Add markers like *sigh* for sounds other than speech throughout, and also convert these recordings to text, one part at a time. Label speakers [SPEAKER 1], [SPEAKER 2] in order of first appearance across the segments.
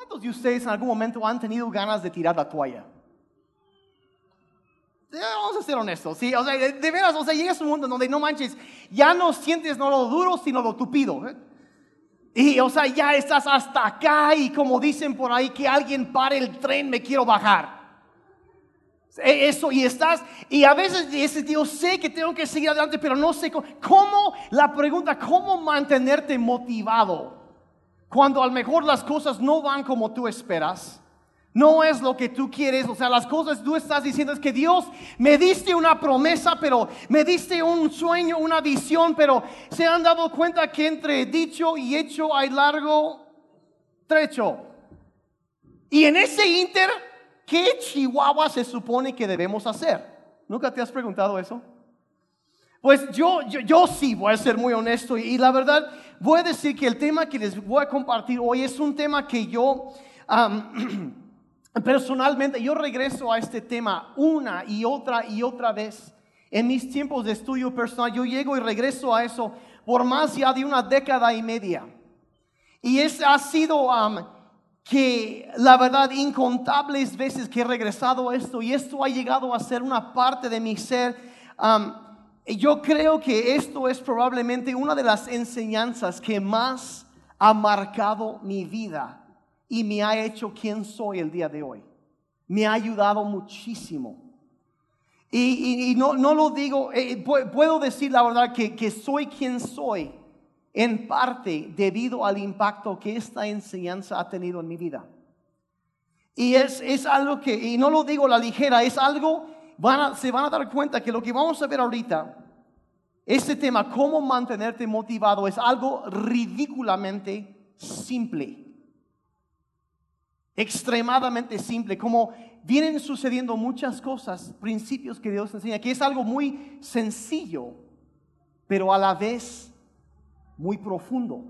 [SPEAKER 1] ¿Cuántos de ustedes en algún momento han tenido ganas de tirar la toalla? Vamos a ser honestos, ¿sí? O sea, de, veras, o sea, llegas a un mundo donde no manches, ya no sientes no lo duro, sino lo tupido. ¿eh? Y, o sea, ya estás hasta acá y como dicen por ahí, que alguien pare el tren, me quiero bajar. E, eso, y estás, y a veces ese tío sé que tengo que seguir adelante, pero no sé cómo la pregunta, ¿cómo mantenerte motivado? Cuando a lo mejor las cosas no van como tú esperas no es lo que tú quieres, o sea, las cosas tú estás diciendo es que Dios me diste una promesa, pero me diste un sueño, una visión, pero se han dado cuenta que entre dicho y hecho hay largo trecho. Y en ese inter, ¿qué chihuahua se supone que debemos hacer? ¿Nunca te has preguntado eso? Pues yo, yo, sí voy a ser muy honesto y, la verdad voy a decir que el tema que les voy a compartir hoy es un tema que yo... *clears throat* Personalmente, yo regreso a este tema una y otra y otra vez. En mis tiempos de estudio personal, yo llego y regreso a eso por más ya de una década y media. Y es, ha sido que, la verdad, incontables veces que he regresado a esto y esto ha llegado a ser una parte de mi ser. Yo creo que esto es probablemente una de las enseñanzas que más ha marcado mi vida y me ha hecho quien soy el día de hoy. Me ha ayudado muchísimo. Y, no, no, lo digo, eh, puedo decir la verdad que, que soy quien soy en parte debido al impacto que esta enseñanza ha tenido en mi vida. Y es, es algo que, y no lo digo la ligera, es algo, van se van a dar cuenta que lo que vamos a ver ahorita, este tema, cómo mantenerte motivado, es algo ridículamente simple extremadamente simple, como vienen sucediendo muchas cosas, principios que Dios enseña, que es algo muy sencillo, pero a la vez muy profundo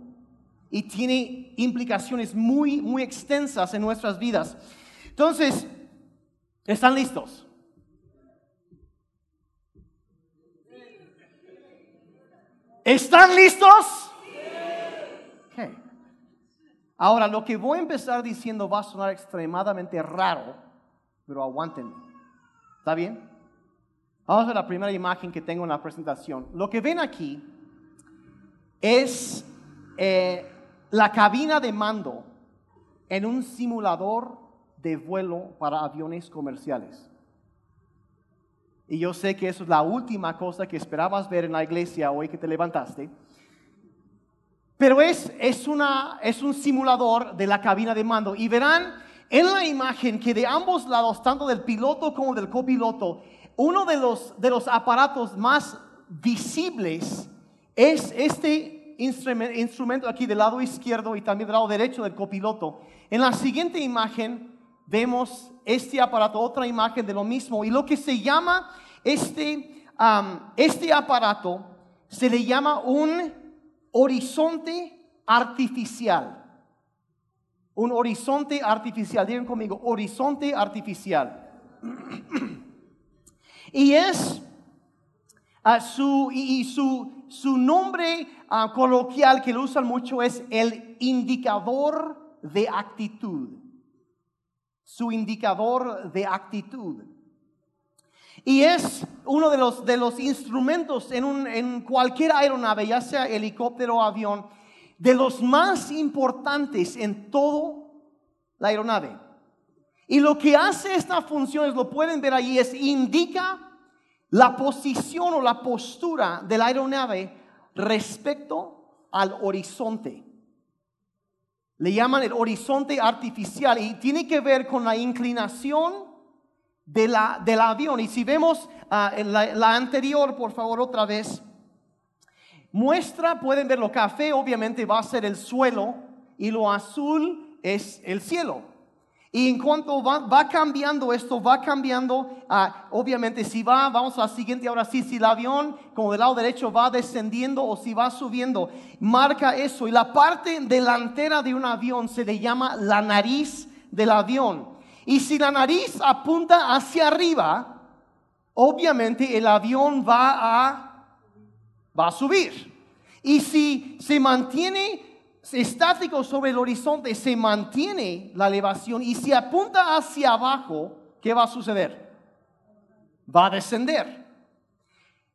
[SPEAKER 1] y tiene implicaciones muy, muy extensas en nuestras vidas. Entonces, ¿están listos? ¿Están listos? Ahora, lo que voy a empezar diciendo va a sonar extremadamente raro, pero aguántenme. ¿Está bien? Vamos a la primera imagen que tengo en la presentación. Lo que ven aquí es eh, la cabina de mando en un simulador de vuelo para aviones comerciales. Y yo sé que eso es la última cosa que esperabas ver en la iglesia hoy que te levantaste. Pero es, es, una, es un simulador de la cabina de mando. Y verán en la imagen que de ambos lados, tanto del piloto como del copiloto, uno de los, de los aparatos más visibles es este instrumento aquí del lado izquierdo y también del lado derecho del copiloto. En la siguiente imagen vemos este aparato, otra imagen de lo mismo. Y lo que se llama este, este aparato se le llama un horizonte artificial. Un horizonte artificial, digan conmigo, horizonte artificial. *clears throat* y es uh, su, y, su, su, nombre uh, coloquial que lo usan mucho es el indicador de actitud. Su indicador de actitud. Y es uno de los, de los instrumentos en, en cualquier aeronave, ya sea helicóptero o avión, de los más importantes en todo la aeronave. Y lo que hace esta función, lo pueden ver ahí, es indica la posición o la postura de la aeronave respecto al horizonte. Le llaman el horizonte artificial y tiene que ver con la inclinación de la, del avión. Y si vemos ah, la, anterior, por favor, otra vez, muestra, pueden ver lo café, obviamente va a ser el suelo y lo azul es el cielo. Y en cuanto va, cambiando esto, va cambiando, ah, obviamente si va, vamos a la siguiente, ahora sí, si el avión como del lado derecho va descendiendo o si va subiendo, marca eso. Y la parte delantera de un avión se le llama la nariz del avión. Y si la nariz apunta hacia arriba, obviamente el avión va a, va a subir. Y si se mantiene estático sobre el horizonte, se mantiene la elevación y si apunta hacia abajo, ¿qué va a suceder? Va a descender.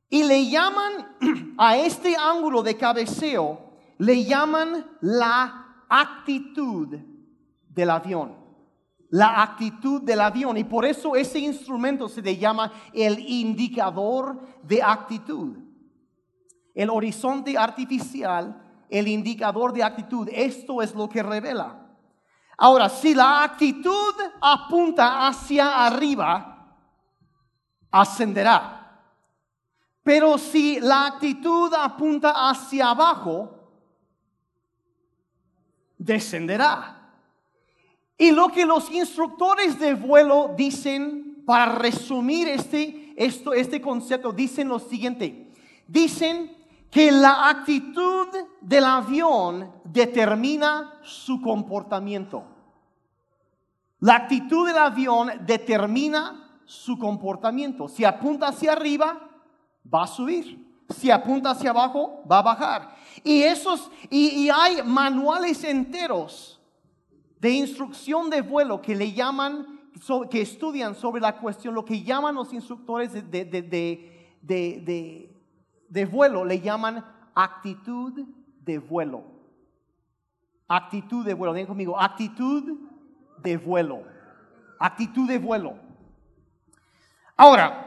[SPEAKER 1] Y le llaman *clears throat* a este ángulo de cabeceo, le llaman la actitud del avión. La actitud del avión. Y por eso ese instrumento se le llama el indicador de actitud. El horizonte artificial, el indicador de actitud. Esto es lo que revela. Ahora, si la actitud apunta hacia arriba, ascenderá. Pero si la actitud apunta hacia abajo, descenderá. Y lo que los instructores de vuelo dicen, para resumir este, esto, este concepto, dicen lo siguiente. Dicen que la actitud del avión determina su comportamiento. La actitud del avión determina su comportamiento. Si apunta hacia arriba, va a subir. Si apunta hacia abajo, va a bajar. Y esos, y, hay manuales enteros de instrucción de vuelo que le llaman, que estudian sobre la cuestión, lo que llaman los instructores de, de, de vuelo, le llaman actitud de vuelo. Actitud de vuelo, ven conmigo, actitud de vuelo. Actitud de vuelo. Ahora,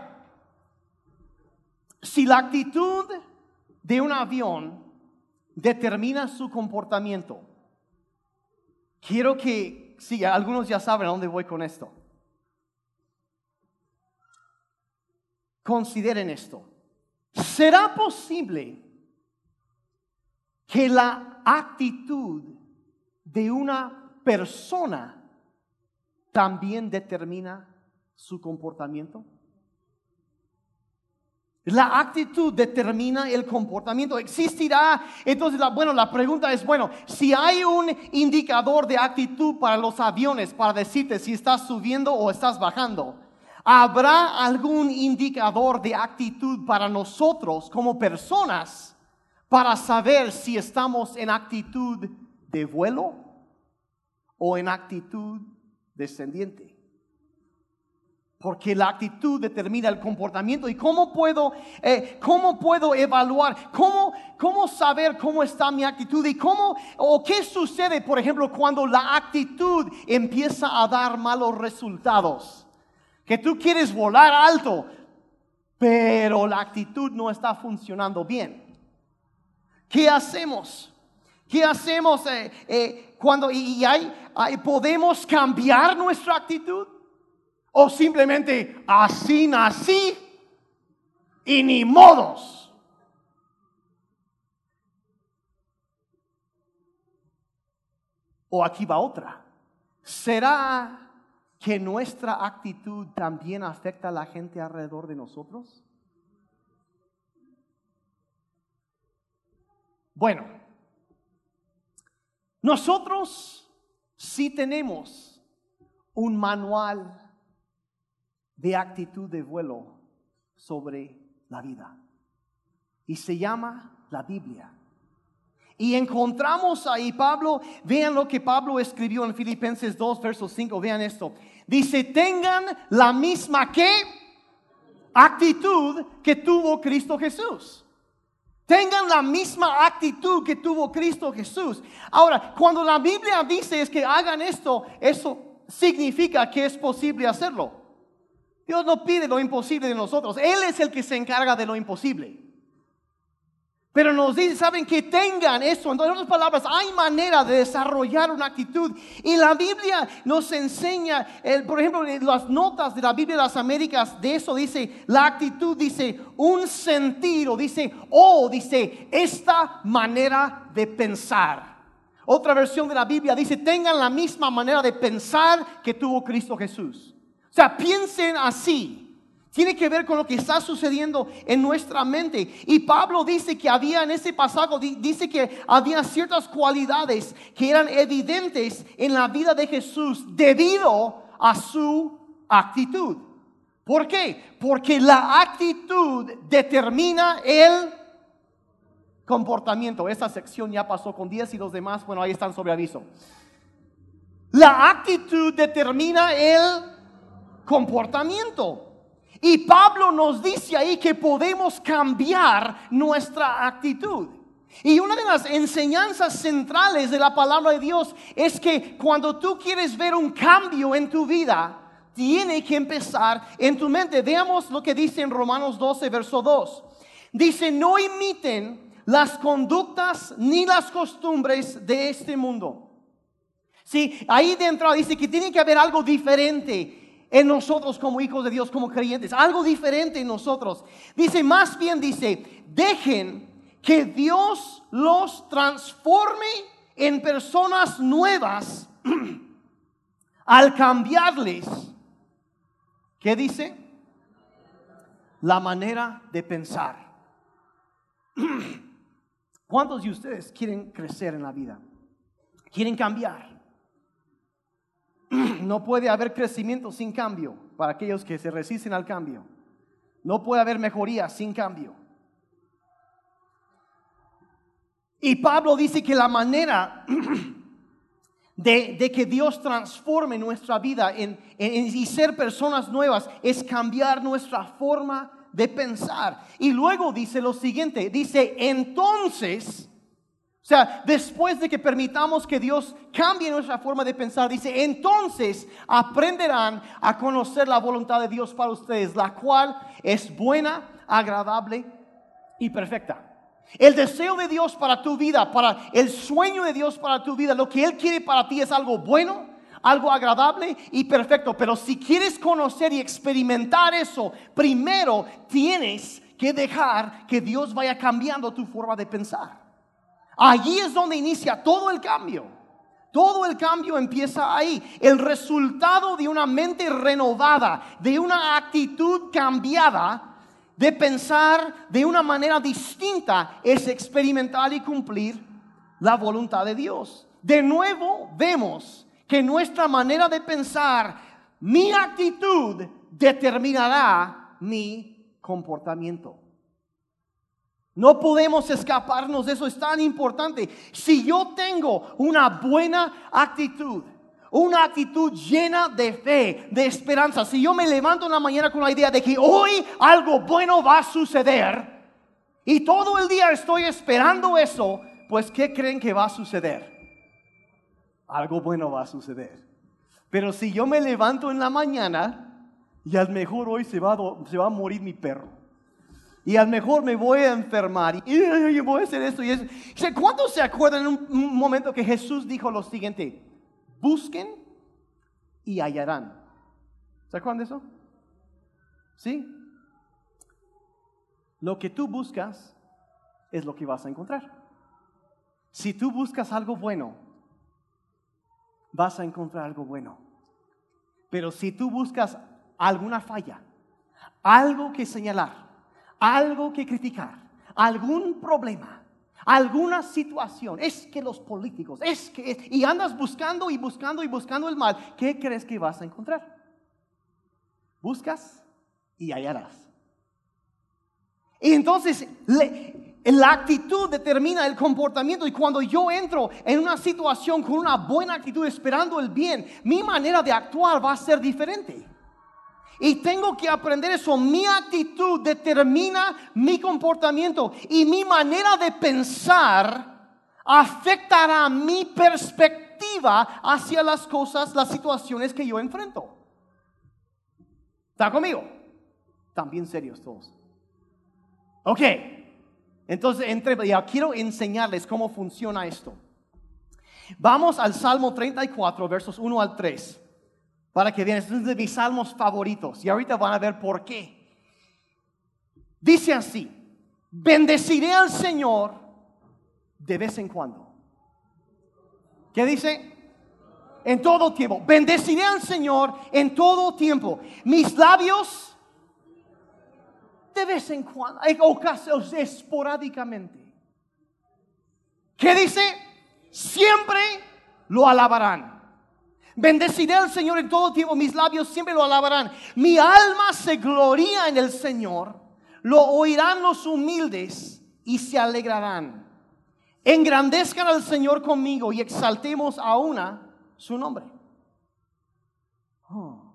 [SPEAKER 1] si la actitud de un avión determina su comportamiento, quiero que, sí, algunos ya saben a dónde voy con esto. Consideren esto. ¿Será posible que la actitud de una persona también determina su comportamiento? La actitud determina el comportamiento. Existirá, entonces, bueno, la pregunta es, bueno, si hay un indicador de actitud para los aviones para decirte si estás subiendo o estás bajando, ¿habrá algún indicador de actitud para nosotros como personas para saber si estamos en actitud de vuelo o en actitud descendiente? Porque la actitud determina el comportamiento. ¿Y cómo puedo, eh, cómo puedo evaluar? ¿Cómo, ¿Cómo saber cómo está mi actitud? ¿Y cómo o qué sucede, por ejemplo, cuando la actitud empieza a dar malos resultados? Que tú quieres volar alto, pero la actitud no está funcionando bien. ¿Qué hacemos? ¿Qué hacemos eh, eh, cuando y, hay, podemos cambiar nuestra actitud? O simplemente así nací y ni modos. O aquí va otra. ¿Será que nuestra actitud también afecta a la gente alrededor de nosotros? Bueno, nosotros sí tenemos un manual de actitud de vuelo sobre la vida. Y se llama la Biblia. Y encontramos ahí Pablo, vean lo que Pablo escribió en Filipenses 2, verso 5, vean esto. Dice, tengan la misma actitud que tuvo Cristo Jesús. Tengan la misma actitud que tuvo Cristo Jesús. Ahora, cuando la Biblia dice es que hagan esto, eso significa que es posible hacerlo. Dios no pide lo imposible de nosotros. Él es el que se encarga de lo imposible. Pero nos dice, saben que tengan eso. En otras palabras, hay manera de desarrollar una actitud. Y la Biblia nos enseña, por ejemplo, las notas de la Biblia de las Américas, de eso dice, la actitud dice un sentido, dice, oh, dice, esta manera de pensar. Otra versión de la Biblia dice, tengan la misma manera de pensar que tuvo Cristo Jesús. O sea, piensen así. Tiene que ver con lo que está sucediendo en nuestra mente. Y Pablo dice que había en ese pasaje, dice que había ciertas cualidades que eran evidentes en la vida de Jesús debido a su actitud. ¿Por qué? Porque la actitud determina el comportamiento. Esta sección ya pasó con 10 y los demás, bueno, ahí están sobre aviso. La actitud determina el comportamiento. Y Pablo nos dice ahí que podemos cambiar nuestra actitud. Y una de las enseñanzas centrales de la palabra de Dios es que cuando tú quieres ver un cambio en tu vida, tiene que empezar en tu mente. Veamos lo que dice en Romanos 12, verso 2. Dice, no imiten las conductas ni las costumbres de este mundo. Sí, ahí dentro dice que tiene que haber algo diferente en nosotros como hijos de Dios, como creyentes, algo diferente en nosotros. Dice, más bien dice, dejen que Dios los transforme en personas nuevas *clears throat* al cambiarles. ¿Qué dice? La manera de pensar. *clears throat* ¿Cuántos de ustedes quieren crecer en la vida? ¿Quieren cambiar? *clears throat* No puede haber crecimiento sin cambio para aquellos que se resisten al cambio. No puede haber mejoría sin cambio. Y Pablo dice que la manera *clears throat* de, que Dios transforme nuestra vida en, y ser personas nuevas es cambiar nuestra forma de pensar. Y luego dice lo siguiente, dice, entonces, o sea, después de que permitamos que Dios cambie nuestra forma de pensar, dice, entonces aprenderán a conocer la voluntad de Dios para ustedes, la cual es buena, agradable y perfecta. El deseo de Dios para tu vida, para el sueño de Dios para tu vida, lo que Él quiere para ti es algo bueno, algo agradable y perfecto. Pero si quieres conocer y experimentar eso, primero tienes que dejar que Dios vaya cambiando tu forma de pensar. Allí es donde inicia todo el cambio. Todo el cambio empieza ahí. El resultado de una mente renovada, de una actitud cambiada, de pensar de una manera distinta es experimentar y cumplir la voluntad de Dios. De nuevo vemos que nuestra manera de pensar, mi actitud determinará mi comportamiento. No podemos escaparnos de eso, es tan importante. Si yo tengo una buena actitud, una actitud llena de fe, de esperanza. Si yo me levanto en la mañana con la idea de que hoy algo bueno va a suceder y todo el día estoy esperando eso, pues ¿qué creen que va a suceder? Algo bueno va a suceder. Pero si yo me levanto en la mañana y al mejor hoy se va a, se va a morir mi perro. Y al mejor me voy a enfermar. Y, voy a hacer esto y eso. ¿Cuántos se acuerdan en un momento que Jesús dijo lo siguiente? busquen y hallarán. ¿Se acuerdan de eso? ¿Sí? Lo que tú buscas es lo que vas a encontrar. Si tú buscas algo bueno, vas a encontrar algo bueno. Pero si tú buscas alguna falla, algo que señalar, algo que criticar, algún problema, alguna situación, es que los políticos, es que, y andas buscando y buscando y buscando el mal, ¿qué crees que vas a encontrar? Buscas y hallarás. Y entonces la actitud determina el comportamiento y cuando yo entro en una situación con una buena actitud esperando el bien, mi manera de actuar va a ser diferente. Y tengo que aprender eso. Mi actitud determina mi comportamiento y mi manera de pensar afectará mi perspectiva hacia las cosas, las situaciones que yo enfrento. ¿Está conmigo? También serios todos. Ok. Entonces, entre, ya quiero enseñarles cómo funciona esto. Vamos al Salmo 34, versos 1 al 3 para que vean, es uno de mis salmos favoritos y ahorita van a ver por qué. Dice así, bendeciré al Señor de vez en cuando. ¿Qué dice? En todo tiempo. Bendeciré al Señor en todo tiempo. Mis labios de vez en cuando, hay ocasiones esporádicamente. ¿Qué dice? Siempre lo alabarán. Bendeciré al Señor en todo tiempo, mis labios siempre lo alabarán. Mi alma se gloria en el Señor, lo oirán los humildes y se alegrarán. Engrandezcan al Señor conmigo y exaltemos a una su nombre. Oh.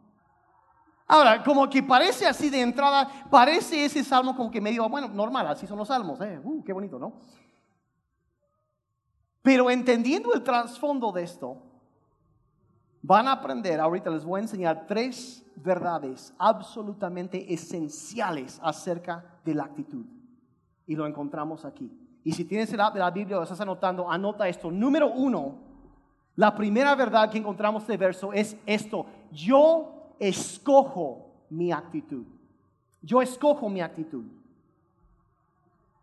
[SPEAKER 1] Ahora, como que parece así de entrada, parece ese salmo como que medio, bueno, normal, así son los salmos, ¿eh? Uh, qué bonito, ¿no? Pero entendiendo el trasfondo de esto, van a aprender, ahorita les voy a enseñar tres verdades absolutamente esenciales acerca de la actitud. Y lo encontramos aquí. Y si tienes el app de la Biblia lo estás anotando, anota esto. Número uno, la primera verdad que encontramos de verso es esto. Yo escojo mi actitud. Yo escojo mi actitud.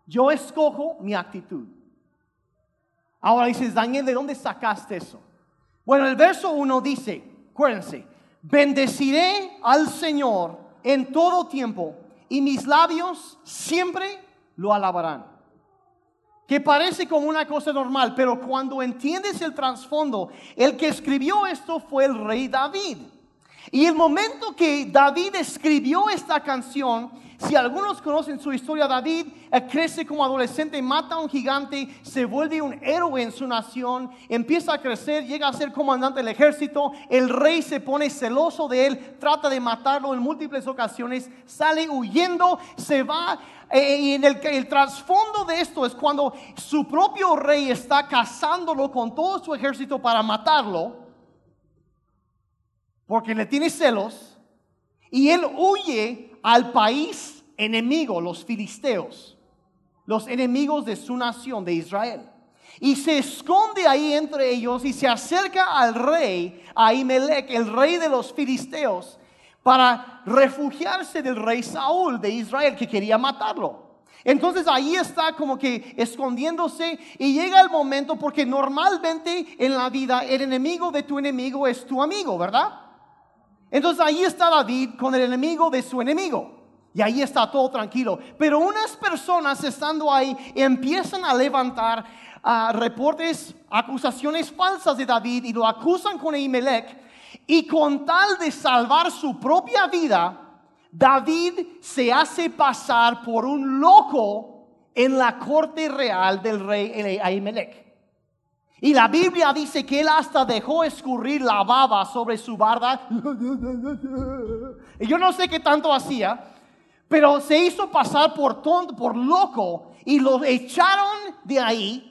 [SPEAKER 1] Yo escojo mi actitud. Ahora dices, Daniel, ¿de dónde sacaste eso? Bueno, el verso 1 dice, acuérdense, bendeciré al Señor en todo tiempo y mis labios siempre lo alabarán. Que parece como una cosa normal, pero cuando entiendes el trasfondo, el que escribió esto fue el rey David. Y el momento que David escribió esta canción, si algunos conocen su historia, David crece como adolescente, mata a un gigante, se vuelve un héroe en su nación, empieza a crecer, llega a ser comandante del ejército, el rey se pone celoso de él, trata de matarlo en múltiples ocasiones, sale huyendo, se va. Eh, y en el, el trasfondo de esto es cuando su propio rey está cazándolo con todo su ejército para matarlo, porque le tiene celos, y él huye al país enemigo, los filisteos, los enemigos de su nación, de Israel. Y se esconde ahí entre ellos y se acerca al rey, a el rey de los filisteos, para refugiarse del rey Saúl de Israel, que quería matarlo. Entonces ahí está como que escondiéndose y llega el momento porque normalmente en la vida el enemigo de tu enemigo es tu amigo, ¿verdad? Entonces ahí está David con el enemigo de su enemigo. Y ahí está todo tranquilo. Pero unas personas estando ahí empiezan a levantar ah, reportes, acusaciones falsas de David y lo acusan con Imelec. Y con tal de salvar su propia vida, David se hace pasar por un loco en la corte real del rey Ahimelech. Y la Biblia dice que él hasta dejó escurrir la baba sobre su barda. *laughs* Y yo no sé qué tanto hacía, pero se hizo pasar por tonto, por loco, y lo echaron de ahí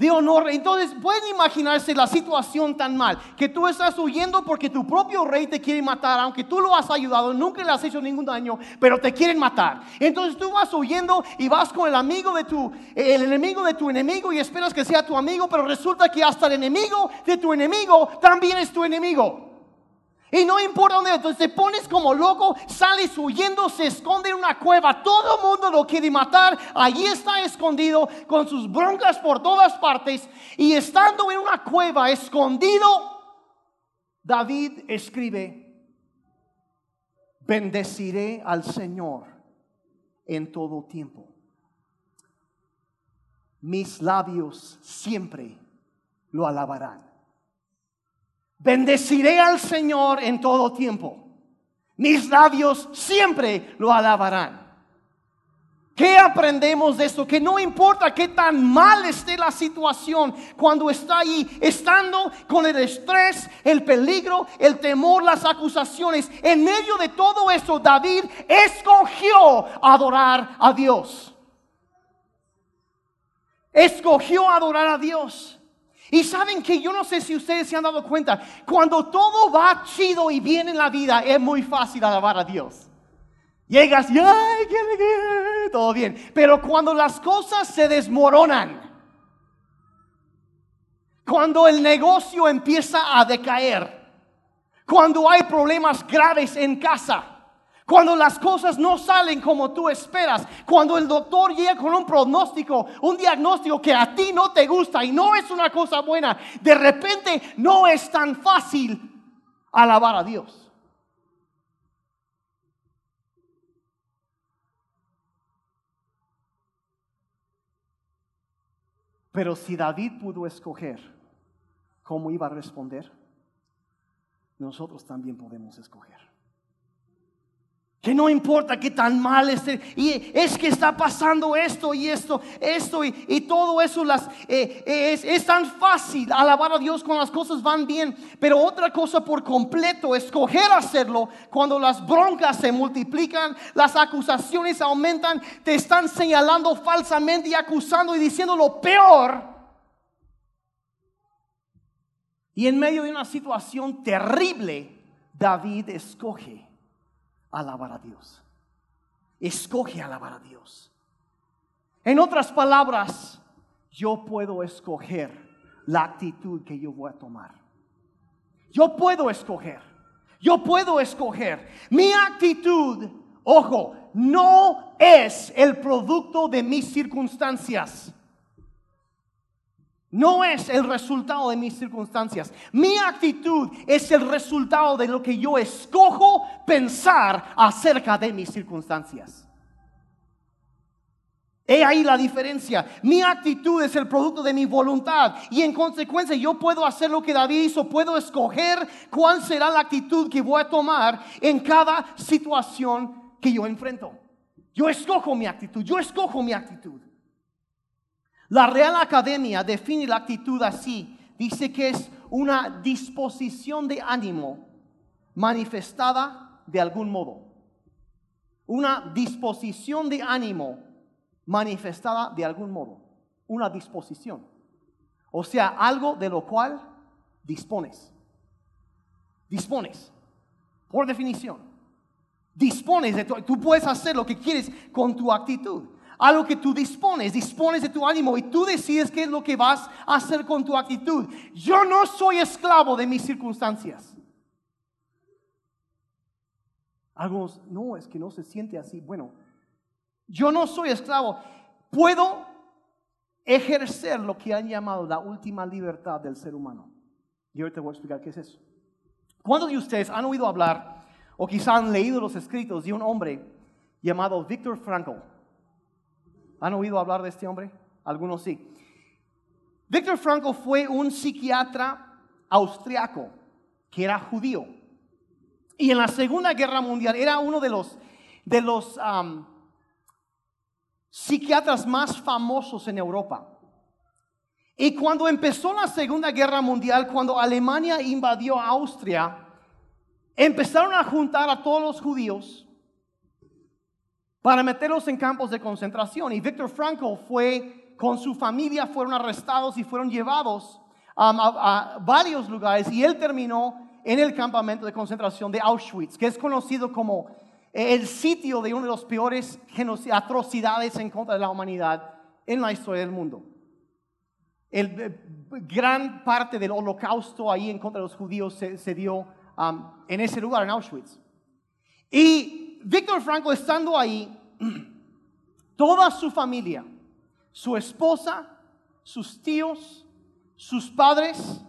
[SPEAKER 1] de honor. Entonces pueden imaginarse la situación tan mal, que tú estás huyendo porque tu propio rey te quiere matar, aunque tú lo has ayudado, nunca le has hecho ningún daño, pero te quieren matar. Entonces tú vas huyendo y vas con el amigo de tu, el enemigo de tu enemigo y esperas que sea tu amigo, pero resulta que hasta el enemigo de tu enemigo también es tu enemigo. Y no importa dónde, entonces te pones como loco, sales huyendo, se esconde en una cueva, todo el mundo lo quiere matar, allí está escondido con sus broncas por todas partes y estando en una cueva escondido, David escribe, bendeciré al Señor en todo tiempo. Mis labios siempre lo alabarán. Bendeciré al Señor en todo tiempo. Mis labios siempre lo alabarán. ¿Qué aprendemos de esto? Que no importa qué tan mal esté la situación cuando está ahí, estando con el estrés, el peligro, el temor, las acusaciones. En medio de todo eso, David escogió adorar a Dios. Escogió adorar a Dios. Y saben que yo no sé si ustedes se han dado cuenta, cuando todo va chido y bien en la vida, es muy fácil alabar a Dios. Llegas y, ay, qué alegría, todo bien. Pero cuando las cosas se desmoronan, cuando el negocio empieza a decaer, cuando hay problemas graves en casa, cuando las cosas no salen como tú esperas, cuando el doctor llega con un pronóstico, un diagnóstico que a ti no te gusta y no es una cosa buena, de repente no es tan fácil alabar a Dios. Pero si David pudo escoger cómo iba a responder, nosotros también podemos escoger. Que no importa qué tan mal esté. Y es que está pasando esto y esto, esto y, todo eso. Las, eh, es, es, tan fácil alabar a Dios cuando las cosas van bien. Pero otra cosa por completo, escoger hacerlo cuando las broncas se multiplican, las acusaciones aumentan, te están señalando falsamente y acusando y diciendo lo peor. Y en medio de una situación terrible, David escoge alabar a Dios. Escoge alabar a Dios. En otras palabras, yo puedo escoger la actitud que yo voy a tomar. Yo puedo escoger. Yo puedo escoger. Mi actitud, ojo, no es el producto de mis circunstancias. No es el resultado de mis circunstancias. Mi actitud es el resultado de lo que yo escojo pensar acerca de mis circunstancias. He ahí la diferencia. Mi actitud es el producto de mi voluntad y en consecuencia yo puedo hacer lo que David hizo, puedo escoger cuál será la actitud que voy a tomar en cada situación que yo enfrento. Yo escojo mi actitud, yo escojo mi actitud. La Real Academia define la actitud así. Dice que es una disposición de ánimo manifestada de algún modo. Una disposición de ánimo manifestada de algún modo. Una disposición. O sea, algo de lo cual dispones. Dispones. Por definición. Dispones de Tú puedes hacer lo que quieres con tu actitud algo que tú dispones, dispones de tu ánimo y tú decides qué es lo que vas a hacer con tu actitud. Yo no soy esclavo de mis circunstancias. Algunos, no, es que no se siente así. Bueno, yo no soy esclavo. Puedo ejercer lo que han llamado la última libertad del ser humano. Y ahorita voy a explicar qué es eso. ¿Cuántos de ustedes han oído hablar o quizá han leído los escritos de un hombre llamado Víctor Frankl? ¿Han oído hablar de este hombre? Algunos sí. Víctor Franco fue un psiquiatra austriaco que era judío. Y en la Segunda Guerra Mundial era uno de los, de los psiquiatras más famosos en Europa. Y cuando empezó la Segunda Guerra Mundial, cuando Alemania invadió Austria, empezaron a juntar a todos los judíos para meterlos en campos de concentración. Y Víctor Frankl fue con su familia, fueron arrestados y fueron llevados um, a, varios lugares y él terminó en el campamento de concentración de Auschwitz, que es conocido como el sitio de una de las peores atrocidades en contra de la humanidad en la historia del mundo. El, eh, gran parte del holocausto ahí en contra de los judíos se, dio um, en ese lugar, en Auschwitz. Y Víctor Franco estando ahí, toda su familia, su esposa, sus tíos, sus padres,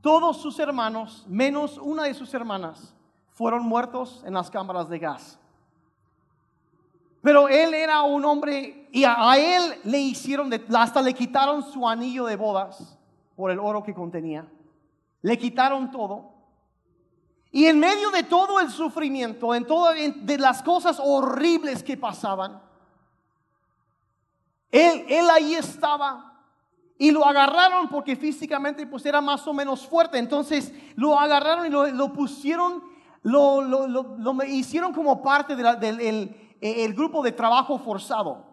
[SPEAKER 1] todos sus hermanos, menos una de sus hermanas, fueron muertos en las cámaras de gas. Pero él era un hombre y a, él le hicieron, hasta le quitaron su anillo de bodas por el oro que contenía. Le quitaron todo. Y en medio de todo el sufrimiento, en todas de las cosas horribles que pasaban, él, él ahí estaba y lo agarraron porque físicamente pues era más o menos fuerte. Entonces lo agarraron y lo, pusieron, lo, lo, hicieron como parte del el grupo de trabajo forzado.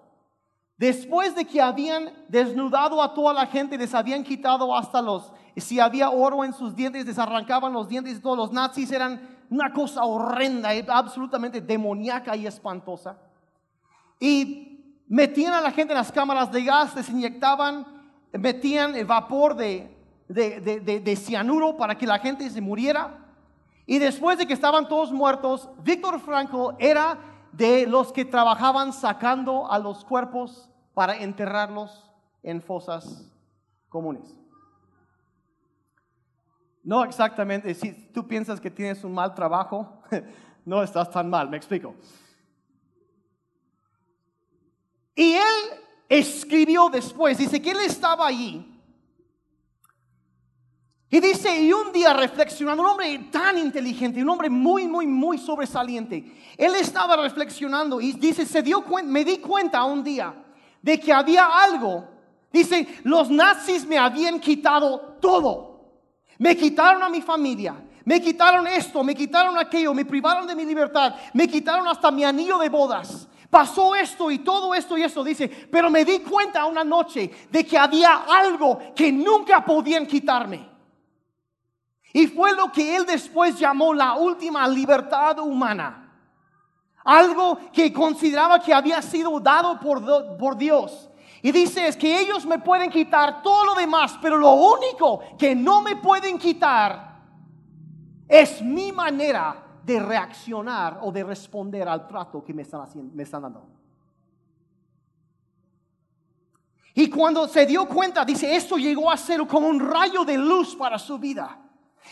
[SPEAKER 1] Después de que habían desnudado a toda la gente, les habían quitado hasta los, si había oro en sus dientes, les arrancaban los dientes de todos los nazis, eran una cosa horrenda, eh, absolutamente demoníaca y espantosa. Y metían a la gente en las cámaras de gas, les inyectaban, metían el vapor de, de, cianuro para que la gente se muriera. Y después de que estaban todos muertos, Víctor Franco era de los que trabajaban sacando a los cuerpos para enterrarlos en fosas comunes. No exactamente, si tú piensas que tienes un mal trabajo, *laughs* no estás tan mal, me explico. Y él escribió después, dice que él estaba allí Y dice, y un día reflexionando, un hombre tan inteligente, un hombre muy, muy, muy sobresaliente, él estaba reflexionando y dice, se dio cuenta, me di cuenta un día de que había algo. Dice, los nazis me habían quitado todo. Me quitaron a mi familia, me quitaron esto, me quitaron aquello, me privaron de mi libertad, me quitaron hasta mi anillo de bodas. Pasó esto y todo esto y esto, dice, pero me di cuenta una noche de que había algo que nunca podían quitarme. Y fue lo que él después llamó la última libertad humana. Algo que consideraba que había sido dado por, por Dios. Y dice es que ellos me pueden quitar todo lo demás, pero lo único que no me pueden quitar es mi manera de reaccionar o de responder al trato que me están, haciendo, me están dando. Y cuando se dio cuenta, dice, esto llegó a ser como un rayo de luz para su vida.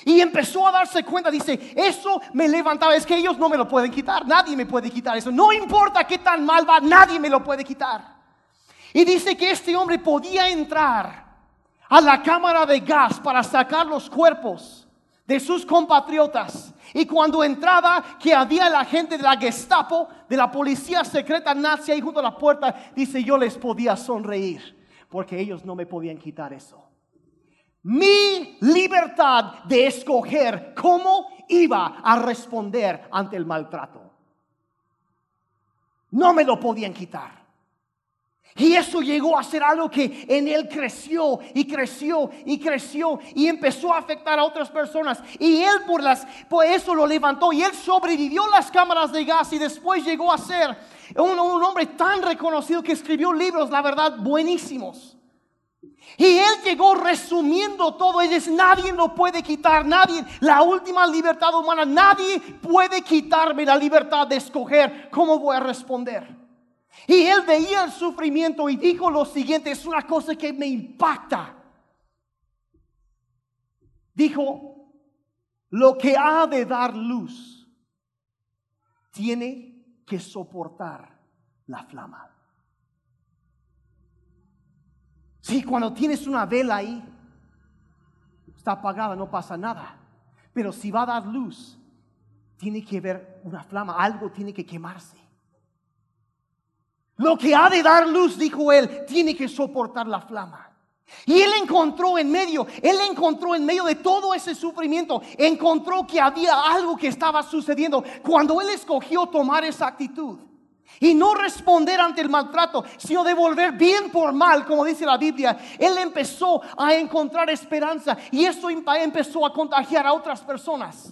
[SPEAKER 1] Y empezó a darse cuenta, dice, eso me levantaba, es que ellos no me lo pueden quitar, nadie me puede quitar eso, no importa qué tan mal va, nadie me lo puede quitar. Y dice que este hombre podía entrar a la cámara de gas para sacar los cuerpos de sus compatriotas. Y cuando entraba, que había la gente de la Gestapo, de la policía secreta nazi ahí junto a la puerta, dice, yo les podía sonreír, porque ellos no me podían quitar eso mi libertad de escoger cómo iba a responder ante el maltrato. No me lo podían quitar. Y eso llegó a ser algo que en él creció y creció y creció y empezó a afectar a otras personas. Y él por, las, eso lo levantó y él sobrevivió las cámaras de gas y después llegó a ser un, un hombre tan reconocido que escribió libros, la verdad, buenísimos. Y él llegó resumiendo todo. Él dice, nadie lo puede quitar, nadie, la última libertad humana, nadie puede quitarme la libertad de escoger cómo voy a responder. Y él veía el sufrimiento y dijo lo siguiente, es una cosa que me impacta. Dijo, lo que ha de dar luz tiene que soportar la flama. Sí, cuando tienes una vela ahí, está apagada, no pasa nada. Pero si va a dar luz, tiene que haber una flama, algo tiene que quemarse. Lo que ha de dar luz, dijo él, tiene que soportar la flama. Y él encontró en medio, él encontró en medio de todo ese sufrimiento, encontró que había algo que estaba sucediendo cuando él escogió tomar esa actitud. Y no responder ante el maltrato, sino devolver bien por mal, como dice la Biblia. Él empezó a encontrar esperanza y eso empezó a contagiar a otras personas.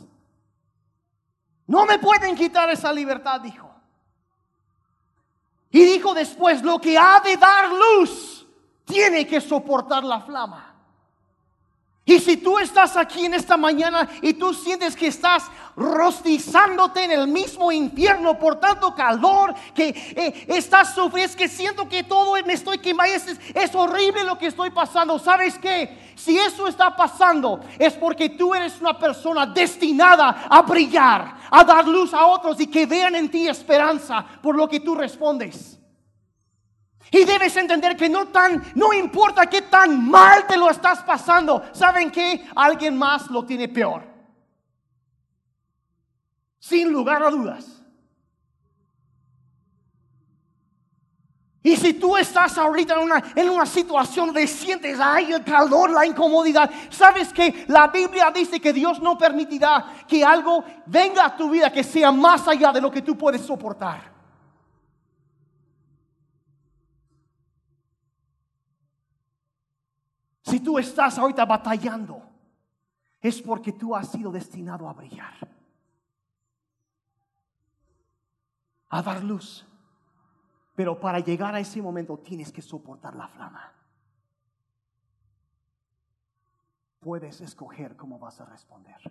[SPEAKER 1] No me pueden quitar esa libertad, dijo. Y dijo después, lo que ha de dar luz tiene que soportar la flama. Y si tú estás aquí en esta mañana y tú sientes que estás rostizándote en el mismo infierno por tanto calor, que eh, estás sufriendo, es que siento que todo me estoy quemando, es, es horrible lo que estoy pasando. ¿Sabes qué? Si eso está pasando es porque tú eres una persona destinada a brillar, a dar luz a otros y que vean en ti esperanza por lo que tú respondes. Y debes entender que no tan, no importa qué tan mal te lo estás pasando, ¿saben qué? Alguien más lo tiene peor. Sin lugar a dudas. Y si tú estás ahorita en una, en una situación de sientes, ay, el calor, la incomodidad, sabes que la Biblia dice que Dios no permitirá que algo venga a tu vida que sea más allá de lo que tú puedes soportar. Si tú estás ahorita batallando, es porque tú has sido destinado a brillar, a dar luz. Pero para llegar a ese momento tienes que soportar la flama. Puedes escoger cómo vas a responder.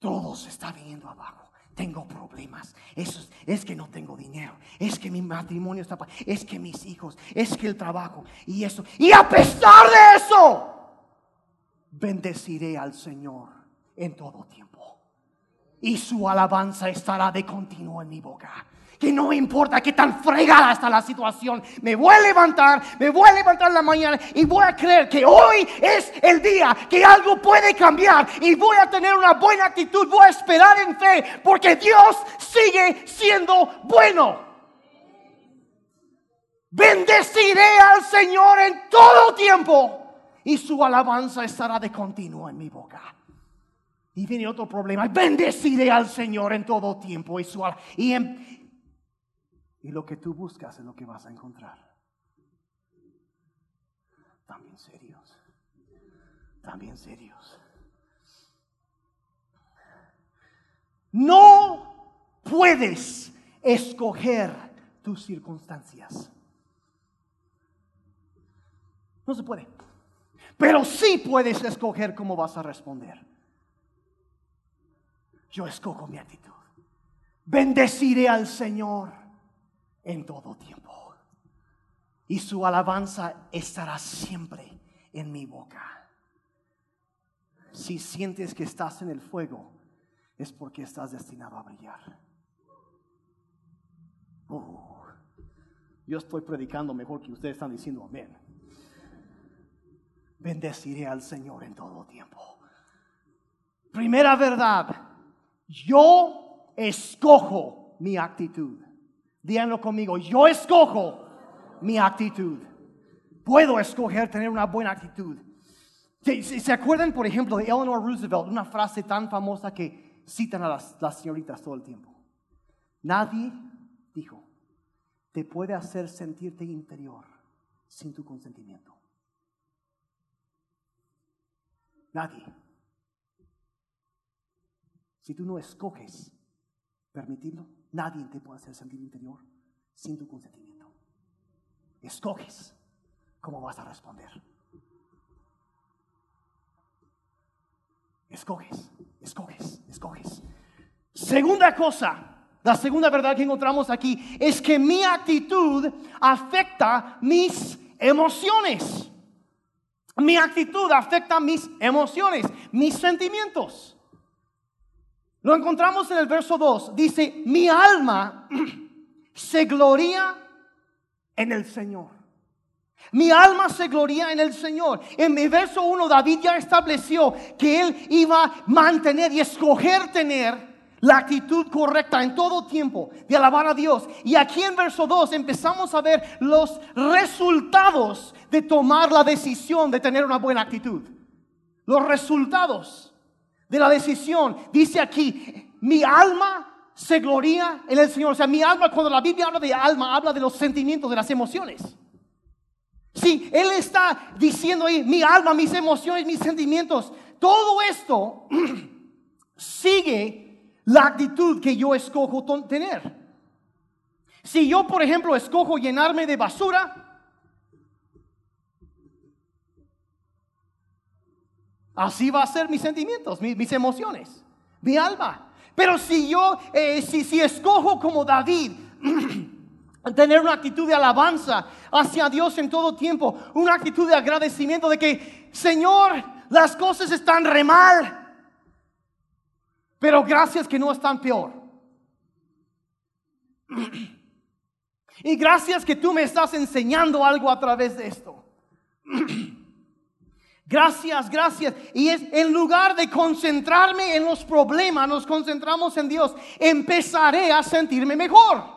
[SPEAKER 1] Todo se está viniendo abajo tengo problemas. Eso es, que no tengo dinero. Es que mi matrimonio está... Es que mis hijos. Es que el trabajo. Y eso. Y a pesar de eso, bendeciré al Señor en todo tiempo. Y su alabanza estará de continuo en mi boca. No importa qué tan fregada está la situación. Me voy a levantar, me voy a levantar en la mañana y voy a creer que hoy es el día que algo puede cambiar y voy a tener una buena actitud, voy a esperar en fe porque Dios sigue siendo bueno. Bendeciré al Señor en todo tiempo y su alabanza estará de continuo en mi boca. Y viene otro problema. Bendeciré al Señor en todo tiempo y su y, y lo que tú buscas es lo que vas a encontrar. También serios. También serios. No puedes escoger tus circunstancias. No se puede. Pero sí puedes escoger cómo vas a responder. Yo escojo mi actitud. Bendeciré al Señor en todo tiempo. Y su alabanza estará siempre en mi boca. Si sientes que estás en el fuego, es porque estás destinado a brillar. Uh, yo estoy predicando mejor que ustedes están diciendo amén bendeciré al Señor en todo tiempo. Primera verdad, yo escojo mi actitud. Díganlo conmigo, yo escojo mi actitud. Puedo escoger tener una buena actitud. ¿Se, acuerdan, por ejemplo, de Eleanor Roosevelt, una frase tan famosa que citan a las, las señoritas todo el tiempo? Nadie, dijo, te puede hacer sentirte inferior sin tu consentimiento. Nadie. Si tú no escoges permitirlo, nadie te puede hacer sentir interior sin tu consentimiento. Escoges cómo vas a responder. Escoges, escoges, escoges. Segunda cosa, la segunda verdad que encontramos aquí es que mi actitud afecta mis emociones. Mi actitud afecta mis emociones, mis sentimientos. Lo encontramos en el verso 2. Dice, mi alma *clears throat* se gloria en el Señor. Mi alma se gloria en el Señor. En mi verso 1 David ya estableció que él iba a mantener y escoger tener la actitud correcta en todo tiempo de alabar a Dios. Y aquí en verso 2 empezamos a ver los resultados de tomar la decisión de tener una buena actitud. Los resultados de la decisión. Dice aquí, mi alma se gloria en el Señor. O sea, mi alma, cuando la Biblia habla de alma, habla de los sentimientos, de las emociones. Sí, Él está diciendo ahí, mi alma, mis emociones, mis sentimientos. Todo esto *clears throat* sigue la actitud que yo escojo tener. Si yo, por ejemplo, escojo llenarme de basura, así va a ser mis sentimientos, mis, emociones, mi alma. Pero si yo, eh, si, escojo como David, *clears throat* tener una actitud de alabanza hacia Dios en todo tiempo, una actitud de agradecimiento de que, Señor, las cosas están re mal, pero gracias que no están peor. *clears throat* Y gracias que tú me estás enseñando algo a través de esto. *clears throat* Gracias, gracias. Y es en lugar de concentrarme en los problemas, nos concentramos en Dios. Empezaré a sentirme mejor.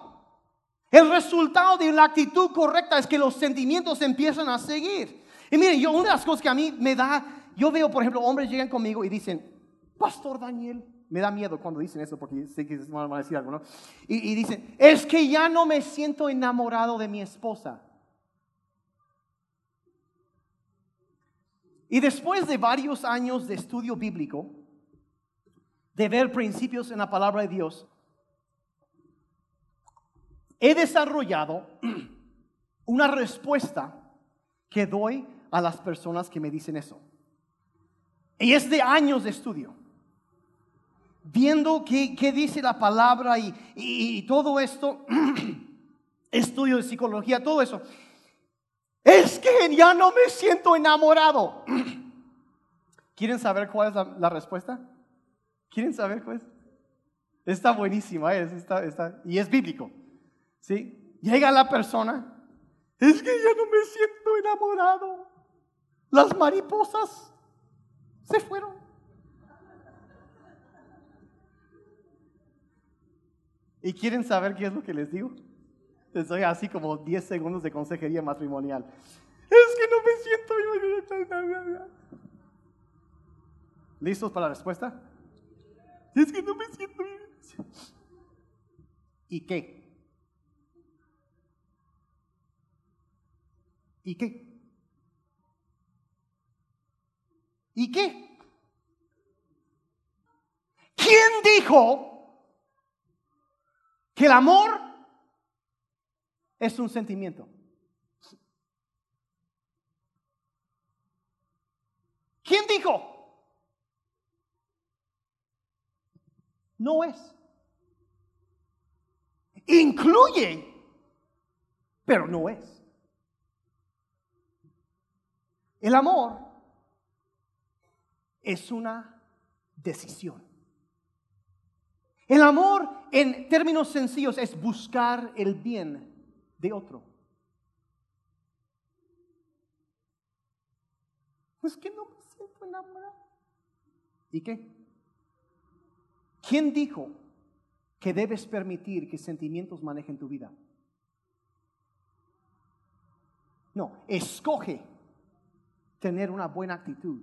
[SPEAKER 1] El resultado de la actitud correcta es que los sentimientos empiezan a seguir. Y miren, yo una de las cosas que a mí me da, yo veo, por ejemplo, hombres llegan conmigo y dicen, Pastor Daniel, me da miedo cuando dicen eso porque sé que van a decir algo, ¿no? Y, y dicen, es que ya no me siento enamorado de mi esposa. Y después de varios años de estudio bíblico, de ver principios en la palabra de Dios, he desarrollado *clears throat* una respuesta que doy a las personas que me dicen eso. Y es de años de estudio viendo qué, dice la palabra y, todo esto, *clears throat* estudio de psicología, todo eso, es que ya no me siento enamorado. ¿Quieren saber cuál es la, respuesta? ¿Quieren saber cuál es? Está buenísima, ¿eh? está, y es bíblico. ¿Sí? Llega la persona. Es que ya no me siento enamorado. Las mariposas se fueron. ¿Y quieren saber qué es lo que les digo? Les doy así como 10 segundos de consejería matrimonial. Es que no me siento ¿Listos para la respuesta? Es que no me siento bien. ¿Y qué? ¿Y qué? ¿Y qué? ¿Quién dijo que el amor es un sentimiento? ¿Quién dijo? No es. Incluye, pero no es. El amor es una decisión. El amor, en términos sencillos, es buscar el bien de otro. Pues que no me siento enamorado. ¿Y qué? ¿Quién dijo que debes permitir que sentimientos manejen tu vida? No, escoge tener una buena actitud.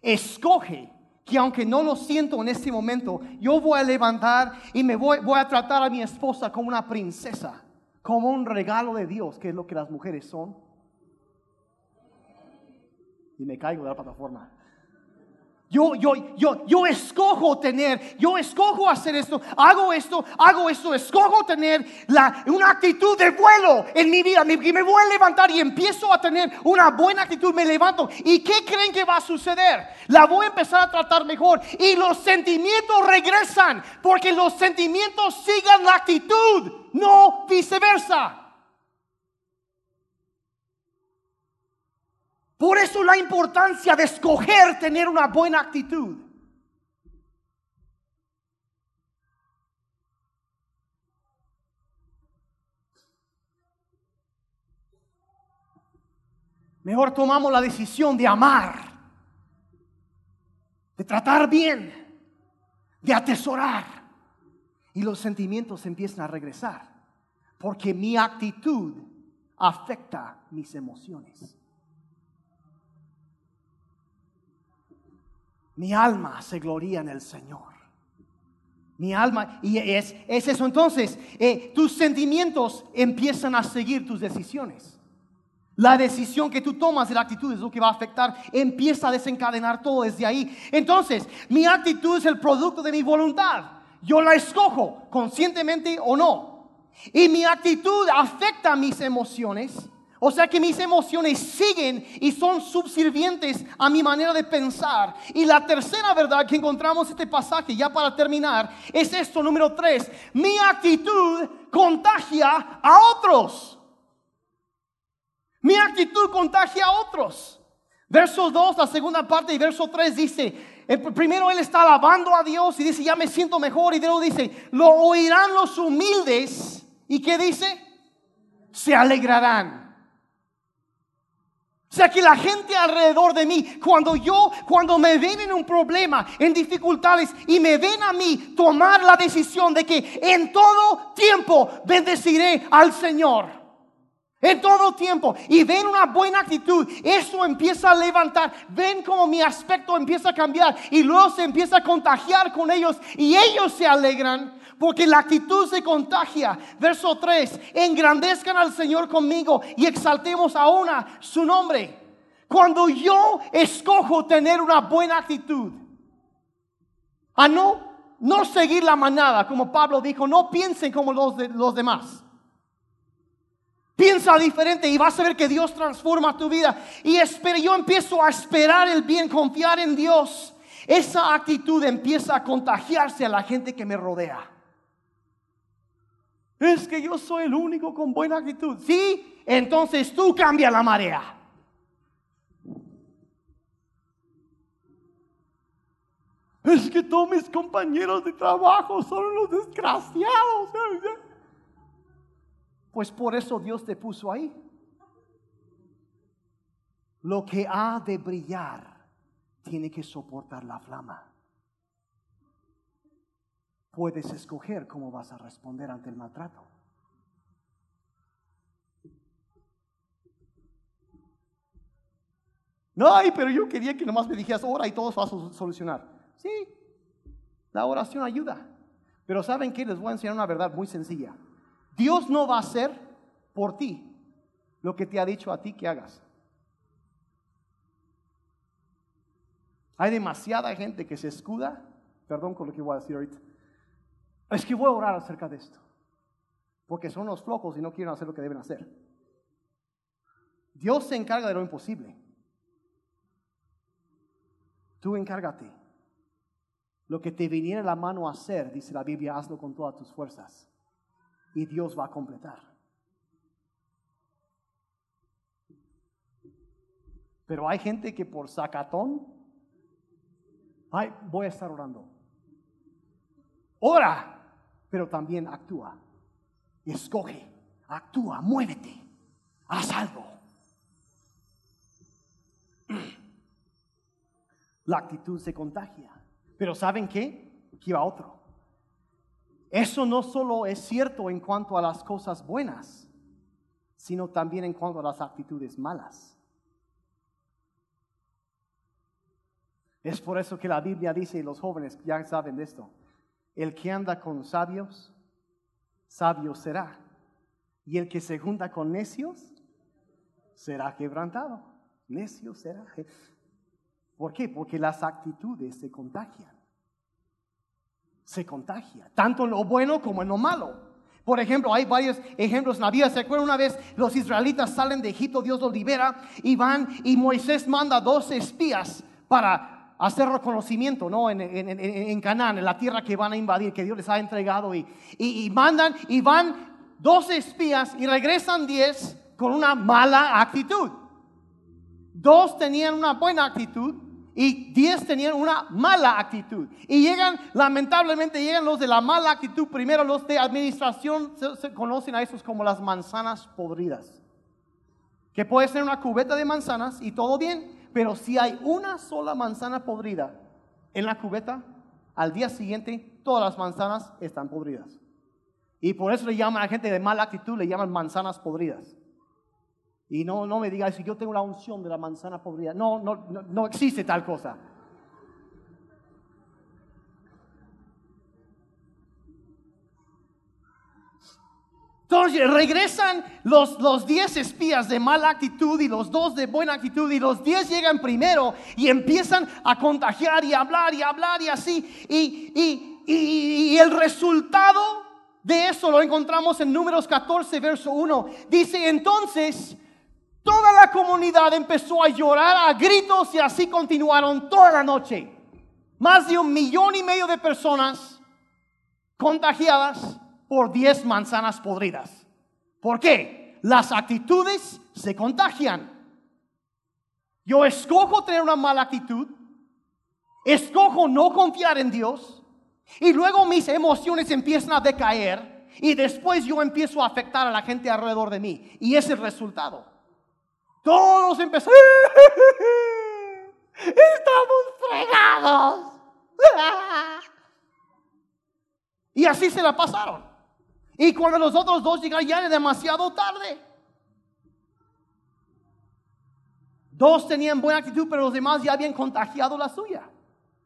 [SPEAKER 1] Escoge que aunque no lo siento en este momento, yo voy a levantar y me voy, voy, a tratar a mi esposa como una princesa, como un regalo de Dios, que es lo que las mujeres son. Y me caigo de la plataforma. Yo, yo, yo, yo escojo tener, yo escojo hacer esto, hago esto, hago esto, escojo tener la, una actitud de vuelo en mi vida. Me, me voy a levantar y empiezo a tener una buena actitud, me levanto. ¿Y qué creen que va a suceder? La voy a empezar a tratar mejor y los sentimientos regresan porque los sentimientos sigan la actitud, no viceversa. Por eso la importancia de escoger tener una buena actitud. Mejor tomamos la decisión de amar, de tratar bien, de atesorar. Y los sentimientos empiezan a regresar. Porque mi actitud afecta mis emociones. Mi alma se gloria en el Señor. Mi alma, y es, es eso entonces, eh, tus sentimientos empiezan a seguir tus decisiones. La decisión que tú tomas de la actitud es lo que va a afectar, empieza a desencadenar todo desde ahí. Entonces, mi actitud es el producto de mi voluntad. Yo la escojo, conscientemente o no. Y mi actitud afecta mis emociones o sea que mis emociones siguen y son subservientes a mi manera de pensar. Y la tercera verdad que encontramos en este pasaje, ya para terminar, es esto, número tres. Mi actitud contagia a otros. Mi actitud contagia a otros. Verso 2, la segunda parte y verso 3 dice, primero él está alabando a Dios y dice, ya me siento mejor. Y luego dice, lo oirán los humildes. ¿Y qué dice? Se alegrarán. O sea que la gente alrededor de mí, cuando yo, cuando me ven en un problema, en dificultades y me ven a mí tomar la decisión de que en todo tiempo bendeciré al Señor. En todo tiempo. Y ven una buena actitud. Eso empieza a levantar. Ven como mi aspecto empieza a cambiar. Y luego se empieza a contagiar con ellos. Y ellos se alegran porque la actitud se contagia. Verso 3, engrandezcan al Señor conmigo y exaltemos a su nombre. Cuando yo escojo tener una buena actitud, a no, no seguir la manada, como Pablo dijo, no piensen como los, de, los demás. Piensa diferente y vas a ver que Dios transforma tu vida. Y yo empiezo a esperar el bien, confiar en Dios. Esa actitud empieza a contagiarse a la gente que me rodea. Es que yo soy el único con buena actitud. Sí, entonces tú cambia la marea. Es que todos mis compañeros de trabajo son los desgraciados. Pues por eso Dios te puso ahí. Lo que ha de brillar tiene que soportar la flama. Puedes escoger cómo vas a responder ante el maltrato. No, pero yo quería que nomás me dijeras ora y todo se va a solucionar. Sí, la oración ayuda. Pero ¿saben qué? Les voy a enseñar una verdad muy sencilla. Dios no va a hacer por ti lo que te ha dicho a ti que hagas. Hay demasiada gente que se escuda, perdón con lo que voy a decir ahorita, es que voy a orar acerca de esto, porque son los flojos y no quieren hacer lo que deben hacer. Dios se encarga de lo imposible. Tú encárgate. Lo que te viniera la mano a hacer, dice la Biblia, hazlo con todas tus fuerzas. Y Dios va a completar. Pero hay gente que por sacatón, ay, voy a estar orando. Ora, pero también actúa. Escoge, actúa, muévete, haz algo. *clears throat* la actitud se contagia. Pero ¿saben qué? Aquí va otro. Eso no solo es cierto en cuanto a las cosas buenas, sino también en cuanto a las actitudes malas. Es por eso que la Biblia dice, y los jóvenes ya saben de esto, el que anda con sabios, sabio será. Y el que se junta con necios, será quebrantado. Necio será. ¿Por qué? Porque las actitudes se contagian. Se contagia, tanto en lo bueno como en lo malo. Por ejemplo, hay varios ejemplos en la Biblia. ¿Se acuerdan una vez los israelitas salen de Egipto, Dios los libera y van y Moisés manda dos espías para hacer reconocimiento ¿no? en, en, Canaán, en la tierra que van a invadir, que Dios les ha entregado. Y, y, y mandan y van dos espías y regresan diez con una mala actitud. Dos tenían una buena actitud y diez tenían una mala actitud. Y llegan, lamentablemente, llegan los de la mala actitud. Primero los de administración se, conocen a esos como las manzanas podridas. Que puede ser una cubeta de manzanas y todo bien, pero si hay una sola manzana podrida en la cubeta, al día siguiente todas las manzanas están podridas. Y por eso le llaman a gente de mala actitud, le llaman manzanas podridas. Y no, no me digas si yo tengo la unción de la manzana podrida. No, no, no, no existe tal cosa. Entonces regresan los, los diez espías de mala actitud y los dos de buena actitud y los diez llegan primero y empiezan a contagiar y hablar y hablar y así. Y, y, y, y el resultado de eso lo encontramos en números 14, verso 1. Dice entonces Toda la comunidad empezó a llorar a gritos y así continuaron toda la noche. Más de un millón y medio de personas contagiadas por diez manzanas podridas. ¿Por qué? Las actitudes se contagian. Yo escojo tener una mala actitud, escojo no confiar en Dios y luego mis emociones empiezan a decaer y después yo empiezo a afectar a la gente alrededor de mí y es el resultado. Todos empezaron. Estamos fregados. *laughs* Y así se la pasaron. Y cuando los otros dos llegaron ya era demasiado tarde. Dos tenían buena actitud, pero los demás ya habían contagiado la suya.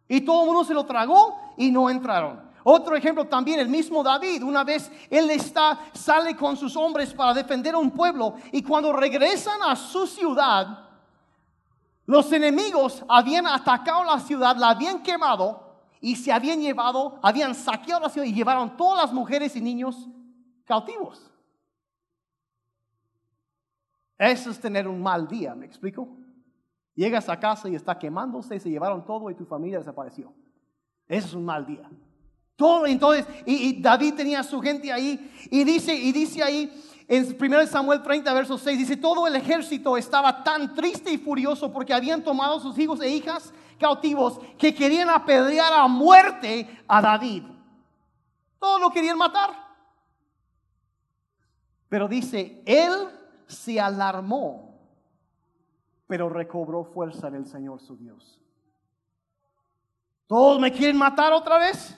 [SPEAKER 1] Y todo el mundo se lo tragó y no entraron. Otro ejemplo también, el mismo David, una vez él está, sale con sus hombres para defender a un pueblo y cuando regresan a su ciudad, los enemigos habían atacado la ciudad, la habían quemado y se habían llevado, habían saqueado la ciudad y llevaron todas las mujeres y niños cautivos. Eso es tener un mal día, ¿me explico? Llegas a casa y está quemándose, se llevaron todo y tu familia desapareció. Eso es un mal día. Todo, entonces, y, David tenía su gente ahí, y dice, y dice ahí, en 1 Samuel 30, verso 6, dice, todo el ejército estaba tan triste y furioso porque habían tomado sus hijos e hijas cautivos que querían apedrear a muerte a David. Todos lo querían matar. Pero dice, él se alarmó, pero recobró fuerza en el Señor su Dios. Todos me quieren matar otra vez,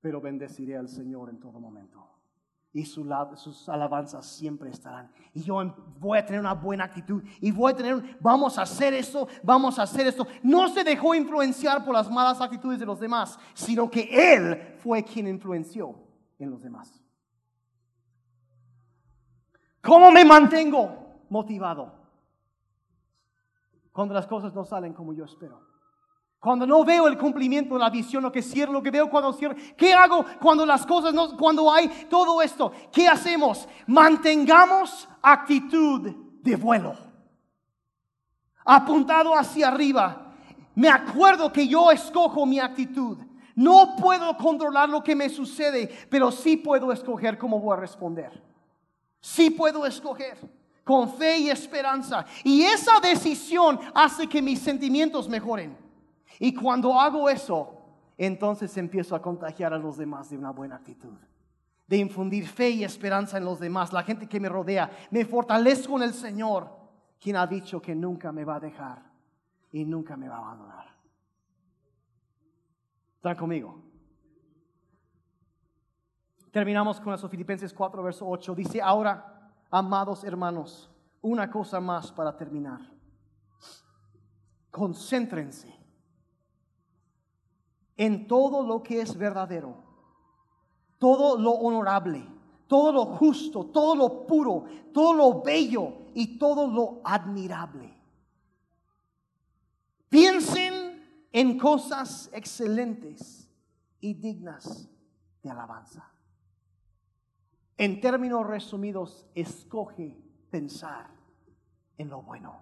[SPEAKER 1] pero bendeciré al Señor en todo momento. Y sus alabanzas siempre estarán. Y yo em, voy a tener una buena actitud. Y voy a tener, vamos a hacer esto, vamos a hacer esto. No se dejó influenciar por las malas actitudes de los demás, sino que Él fue quien influenció en los demás. ¿Cómo me mantengo motivado? Cuando las cosas no salen como yo espero. Cuando no veo el cumplimiento de la visión, lo que cierro, lo que veo cuando cierro. ¿Qué hago cuando las cosas no, cuando hay todo esto? ¿Qué hacemos? Mantengamos actitud de vuelo. Apuntado hacia arriba. Me acuerdo que yo escojo mi actitud. No puedo controlar lo que me sucede, pero sí puedo escoger cómo voy a responder. Sí puedo escoger con fe y esperanza. Y esa decisión hace que mis sentimientos mejoren. Y cuando hago eso, entonces empiezo a contagiar a los demás de una buena actitud. De infundir fe y esperanza en los demás, la gente que me rodea. Me fortalezco en el Señor, quien ha dicho que nunca me va a dejar y nunca me va a abandonar. ¿Están conmigo? Terminamos con eso, Filipenses 4, verso 8. Dice, ahora, amados hermanos, una cosa más para terminar. Concéntrense en todo lo que es verdadero, todo lo honorable, todo lo justo, todo lo puro, todo lo bello y todo lo admirable. Piensen en cosas excelentes y dignas de alabanza. En términos resumidos, escoge pensar en lo bueno.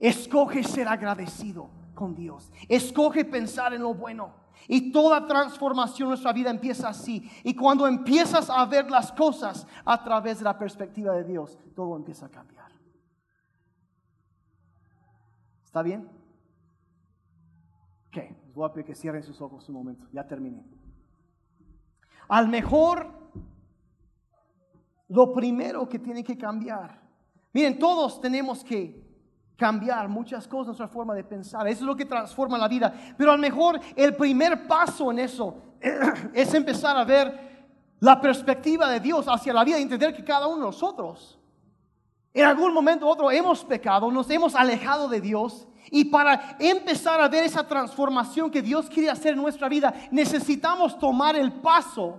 [SPEAKER 1] Escoge ser agradecido con Dios. Escoge pensar en lo bueno. Y toda transformación en nuestra vida empieza así. Y cuando empiezas a ver las cosas a través de la perspectiva de Dios, todo empieza a cambiar. ¿Está bien? Ok, voy a pedir que cierren sus ojos un momento. Ya terminé. Al mejor lo primero que tiene que cambiar. Miren, todos tenemos que cambiar muchas cosas, nuestra forma de pensar. Eso es lo que transforma la vida. Pero a lo mejor el primer paso en eso *clears throat* es empezar a ver la perspectiva de Dios hacia la vida y entender que cada uno de nosotros, en algún momento u otro, hemos pecado, nos hemos alejado de Dios. Y para empezar a ver esa transformación que Dios quiere hacer en nuestra vida, necesitamos tomar el paso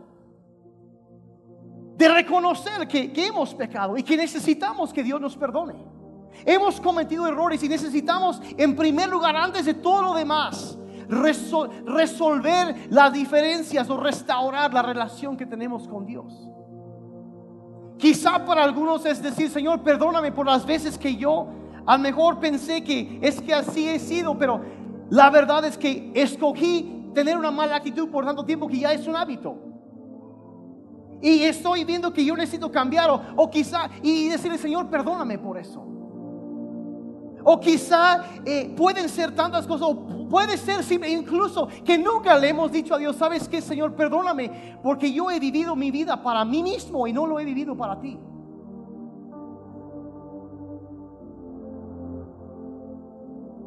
[SPEAKER 1] de reconocer que, hemos pecado y que necesitamos que Dios nos perdone. Hemos cometido errores y necesitamos, en primer lugar, antes de todo lo demás, resolver las diferencias o restaurar la relación que tenemos con Dios. Quizá para algunos es decir, Señor, perdóname por las veces que yo a lo mejor pensé que es que así he sido, pero la verdad es que escogí tener una mala actitud por tanto tiempo que ya es un hábito. Y estoy viendo que yo necesito cambiar o, quizá y decirle, Señor, perdóname por eso. O quizá eh, pueden ser tantas cosas, o puede ser incluso que nunca le hemos dicho a Dios, ¿sabes qué, Señor? Perdóname, porque yo he vivido mi vida para mí mismo y no lo he vivido para ti.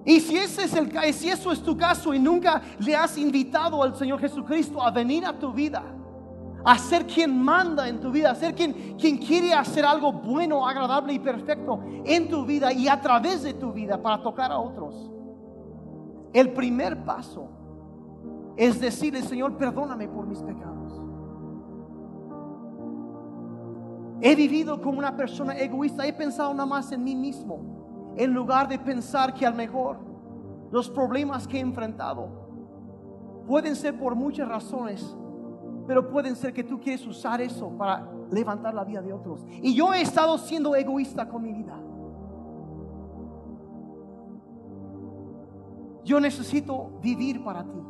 [SPEAKER 1] Y si, ese es el, si eso es tu caso y nunca le has invitado al Señor Jesucristo a venir a tu vida, a ser quien manda en tu vida, a ser quien, quien quiere hacer algo bueno, agradable y perfecto en tu vida y a través de tu vida para tocar a otros. El primer paso es decirle, Señor, perdóname por mis pecados. He vivido como una persona egoísta, he pensado nada más en mí mismo, en lugar de pensar que a lo mejor los problemas que he enfrentado pueden ser por muchas razones pero pueden ser que tú quieres usar eso para levantar la vida de otros. Y yo he estado siendo egoísta con mi vida. Yo necesito vivir para ti.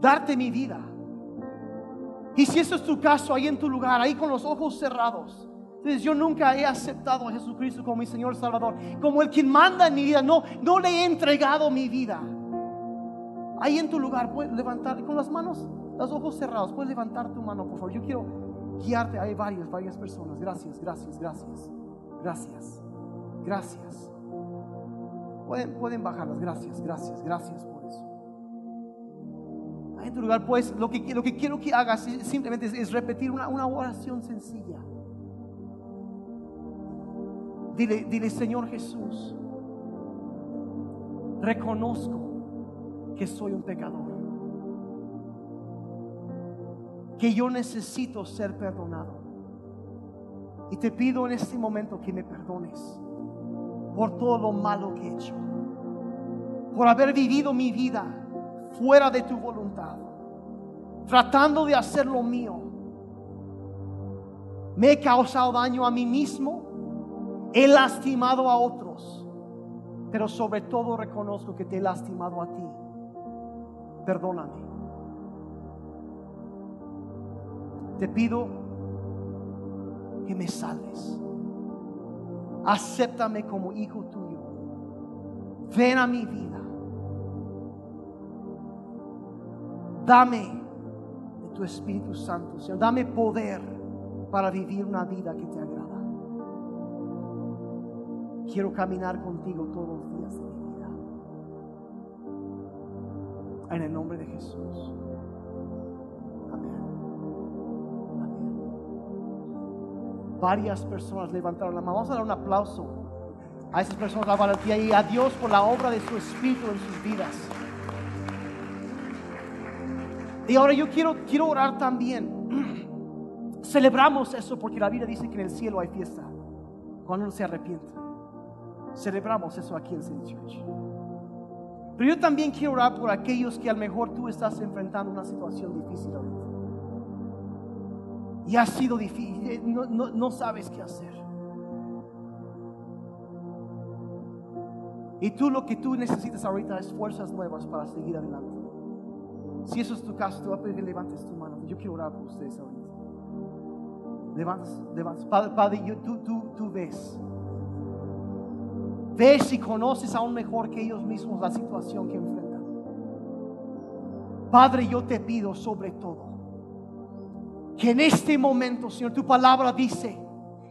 [SPEAKER 1] Darte mi vida. Y si eso es tu caso, ahí en tu lugar, ahí con los ojos cerrados. Entonces yo nunca he aceptado a Jesucristo como mi Señor Salvador, como el quien manda en mi vida. No, no le he entregado mi vida. Ahí en tu lugar, puedes levantar con las manos los ojos cerrados, puedes levantar tu mano, por favor. Yo quiero guiarte. Hay varias, varias personas. Gracias, gracias, gracias. Gracias. Gracias. Pueden, pueden bajarlas. Gracias, gracias, gracias por eso. En tu lugar, pues, lo que, lo que quiero que hagas simplemente es, repetir una, una, oración sencilla. Dile, dile, Señor Jesús, reconozco que soy un pecador. Que yo necesito ser perdonado. Y te pido en este momento que me perdones por todo lo malo que he hecho. Por haber vivido mi vida fuera de tu voluntad. Tratando de hacer lo mío. Me he causado daño a mí mismo. He lastimado a otros. Pero sobre todo reconozco que te he lastimado a ti. Perdóname. Te pido que me salves. Acéptame como hijo tuyo. Ven a mi vida. Dame de tu Espíritu Santo, Señor. Dame poder para vivir una vida que te agrada. Quiero caminar contigo todos los días de mi vida. En el nombre de Jesús. Varias personas levantaron la mano. Vamos a dar un aplauso a esas personas, la valentía y a Dios por la obra de su Espíritu en sus vidas. Y ahora yo quiero, quiero orar también. *clears throat* Celebramos eso porque la Biblia dice que en el cielo hay fiesta cuando uno se arrepiente. Celebramos eso aquí en Saint Church. Pero yo también quiero orar por aquellos que a lo mejor tú estás enfrentando una situación difícil ahorita y ha sido difícil, eh, no, sabes qué hacer. Y tú lo que tú necesitas ahorita es fuerzas nuevas para seguir adelante. Si eso es tu caso, te voy a pedir que levantes tu mano. Yo quiero orar por ustedes ahorita. Levantas, levantas. Padre, Padre tú ves. Ves y conoces aún mejor que ellos mismos la situación que enfrentan. Padre, yo te pido sobre todo que en este momento, Señor, tu palabra dice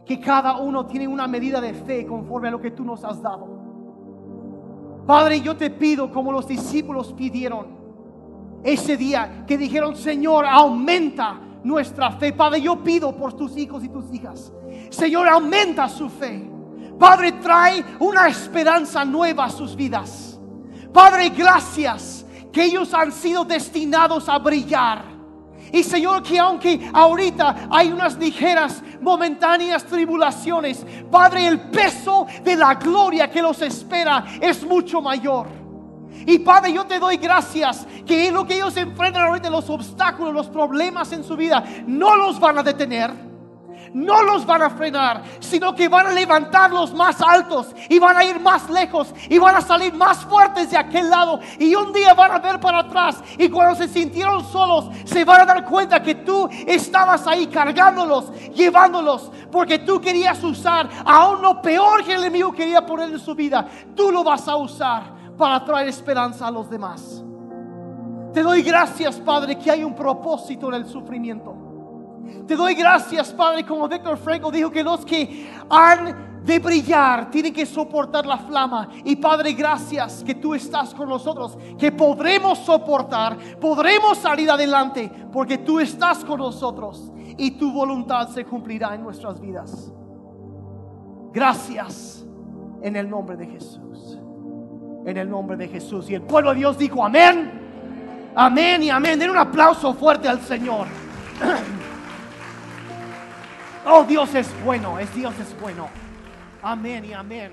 [SPEAKER 1] que cada uno tiene una medida de fe conforme a lo que tú nos has dado. Padre, yo te pido como los discípulos pidieron ese día que dijeron, Señor, aumenta nuestra fe. Padre, yo pido por tus hijos y tus hijas. Señor, aumenta su fe. Padre, trae una esperanza nueva a sus vidas. Padre, gracias que ellos han sido destinados a brillar y Señor, que aunque ahorita hay unas ligeras, momentáneas tribulaciones, Padre, el peso de la gloria que los espera es mucho mayor. Y Padre, yo te doy gracias que lo que ellos enfrentan ahorita, los obstáculos, los problemas en su vida, no los van a detener no los van a frenar, sino que van a levantarlos más altos y van a ir más lejos y van a salir más fuertes de aquel lado. Y un día van a ver para atrás y cuando se sintieron solos, se van a dar cuenta que tú estabas ahí cargándolos, llevándolos, porque tú querías usar aún lo peor que el enemigo quería poner en su vida. Tú lo vas a usar para traer esperanza a los demás. Te doy gracias, Padre, que hay un propósito en el sufrimiento. Te doy gracias, Padre, como Víctor Franco dijo que los que han de brillar tienen que soportar la flama. Y Padre, gracias que tú estás con nosotros, que podremos soportar, podremos salir adelante, porque tú estás con nosotros y tu voluntad se cumplirá en nuestras vidas. Gracias en el nombre de Jesús. En el nombre de Jesús. Y el pueblo de Dios dijo amén. Amén y amén. Den un aplauso fuerte al Señor. *clears throat* Oh, Dios es bueno, es Dios es bueno. Amén y amén.